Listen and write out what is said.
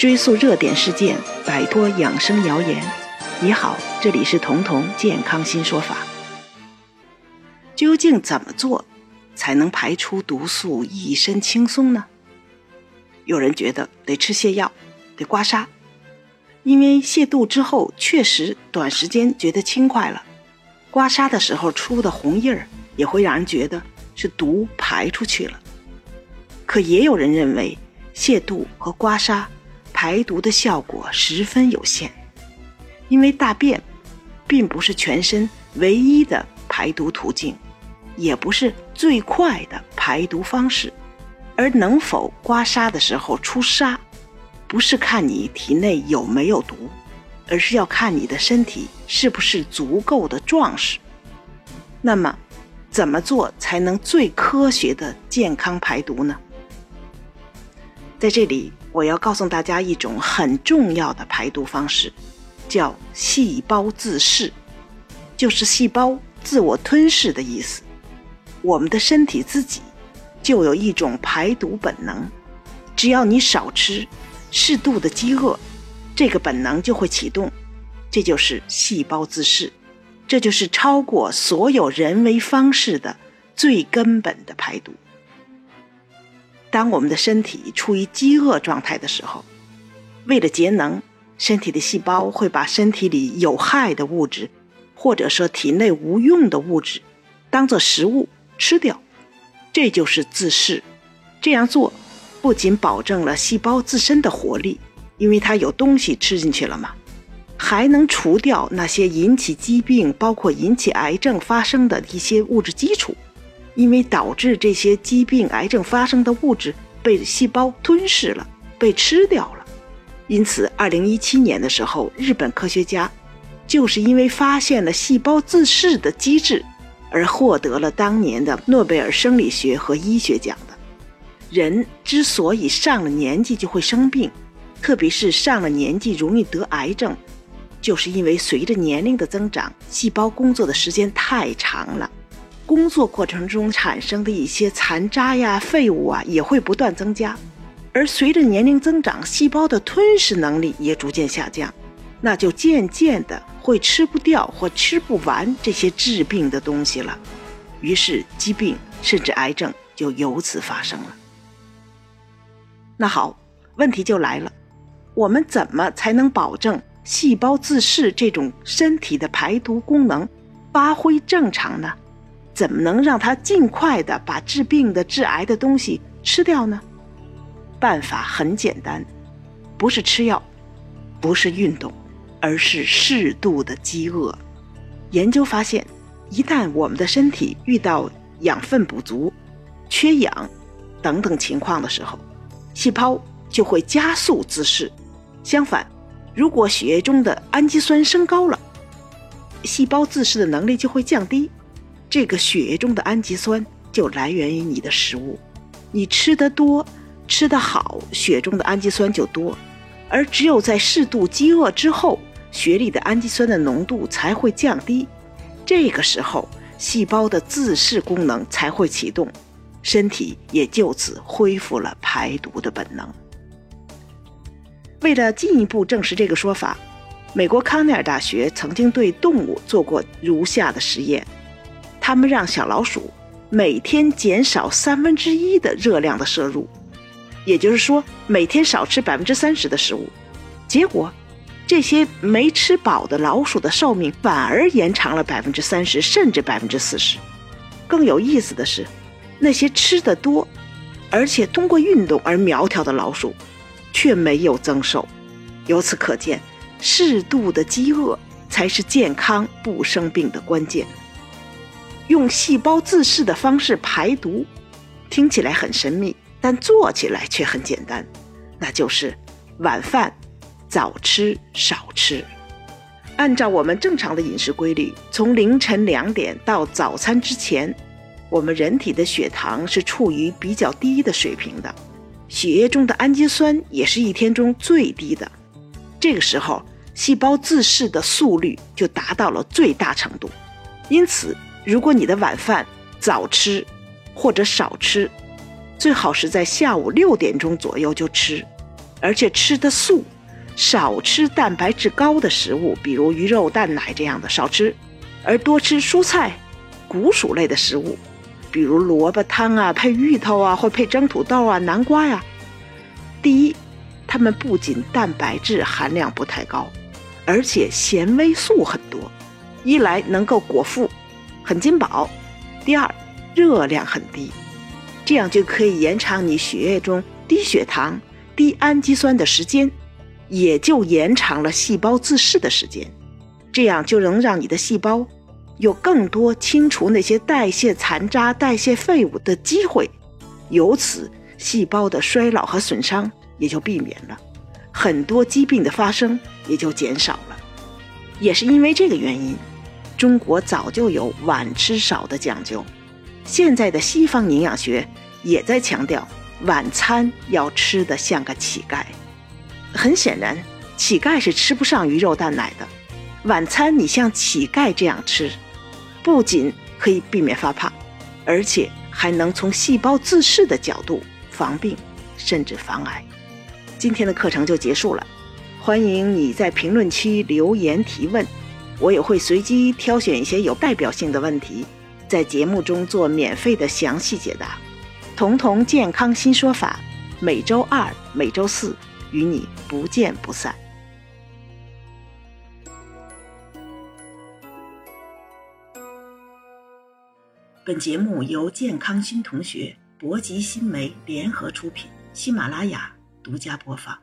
追溯热点事件，摆脱养生谣言。你好，这里是彤彤健康新说法。究竟怎么做才能排出毒素，一身轻松呢？有人觉得得吃泻药，得刮痧，因为泻肚之后确实短时间觉得轻快了。刮痧的时候出的红印儿也会让人觉得是毒排出去了。可也有人认为泻肚和刮痧排毒的效果十分有限，因为大便并不是全身唯一的排毒途径，也不是最快的排毒方式。而能否刮痧的时候出痧，不是看你体内有没有毒，而是要看你的身体是不是足够的壮实。那么，怎么做才能最科学的健康排毒呢？在这里，我要告诉大家一种很重要的排毒方式，叫细胞自噬，就是细胞自我吞噬的意思。我们的身体自己。就有一种排毒本能，只要你少吃，适度的饥饿，这个本能就会启动，这就是细胞自噬，这就是超过所有人为方式的最根本的排毒。当我们的身体处于饥饿状态的时候，为了节能，身体的细胞会把身体里有害的物质，或者说体内无用的物质，当做食物吃掉。这就是自噬，这样做不仅保证了细胞自身的活力，因为它有东西吃进去了嘛，还能除掉那些引起疾病，包括引起癌症发生的一些物质基础，因为导致这些疾病、癌症发生的物质被细胞吞噬了，被吃掉了。因此，二零一七年的时候，日本科学家就是因为发现了细胞自噬的机制。而获得了当年的诺贝尔生理学和医学奖的。人之所以上了年纪就会生病，特别是上了年纪容易得癌症，就是因为随着年龄的增长，细胞工作的时间太长了，工作过程中产生的一些残渣呀、废物啊也会不断增加，而随着年龄增长，细胞的吞噬能力也逐渐下降。那就渐渐的会吃不掉或吃不完这些治病的东西了，于是疾病甚至癌症就由此发生了。那好，问题就来了，我们怎么才能保证细胞自噬这种身体的排毒功能发挥正常呢？怎么能让它尽快的把治病的、致癌的东西吃掉呢？办法很简单，不是吃药，不是运动。而是适度的饥饿。研究发现，一旦我们的身体遇到养分不足、缺氧等等情况的时候，细胞就会加速自噬。相反，如果血液中的氨基酸升高了，细胞自噬的能力就会降低。这个血液中的氨基酸就来源于你的食物，你吃得多、吃得好，血中的氨基酸就多。而只有在适度饥饿之后，血里的氨基酸的浓度才会降低，这个时候细胞的自噬功能才会启动，身体也就此恢复了排毒的本能。为了进一步证实这个说法，美国康奈尔大学曾经对动物做过如下的实验：他们让小老鼠每天减少三分之一的热量的摄入，也就是说每天少吃百分之三十的食物，结果。这些没吃饱的老鼠的寿命反而延长了百分之三十，甚至百分之四十。更有意思的是，那些吃的多，而且通过运动而苗条的老鼠，却没有增寿。由此可见，适度的饥饿才是健康不生病的关键。用细胞自噬的方式排毒，听起来很神秘，但做起来却很简单，那就是晚饭。早吃少吃，按照我们正常的饮食规律，从凌晨两点到早餐之前，我们人体的血糖是处于比较低的水平的，血液中的氨基酸也是一天中最低的。这个时候，细胞自噬的速率就达到了最大程度。因此，如果你的晚饭早吃或者少吃，最好是在下午六点钟左右就吃。而且吃的素，少吃蛋白质高的食物，比如鱼肉、蛋奶这样的少吃，而多吃蔬菜、谷薯类的食物，比如萝卜汤啊，配芋头啊，或配蒸土豆啊、南瓜呀。第一，它们不仅蛋白质含量不太高，而且纤维素很多，一来能够果腹，很金饱；第二，热量很低，这样就可以延长你血液中低血糖。低氨基酸的时间，也就延长了细胞自噬的时间，这样就能让你的细胞有更多清除那些代谢残渣、代谢废物的机会，由此细胞的衰老和损伤也就避免了，很多疾病的发生也就减少了。也是因为这个原因，中国早就有晚吃少的讲究，现在的西方营养学也在强调。晚餐要吃的像个乞丐，很显然，乞丐是吃不上鱼肉蛋奶的。晚餐你像乞丐这样吃，不仅可以避免发胖，而且还能从细胞自噬的角度防病，甚至防癌。今天的课程就结束了，欢迎你在评论区留言提问，我也会随机挑选一些有代表性的问题，在节目中做免费的详细解答。童童健康新说法，每周二、每周四与你不见不散。本节目由健康新同学、博吉新媒联合出品，喜马拉雅独家播放。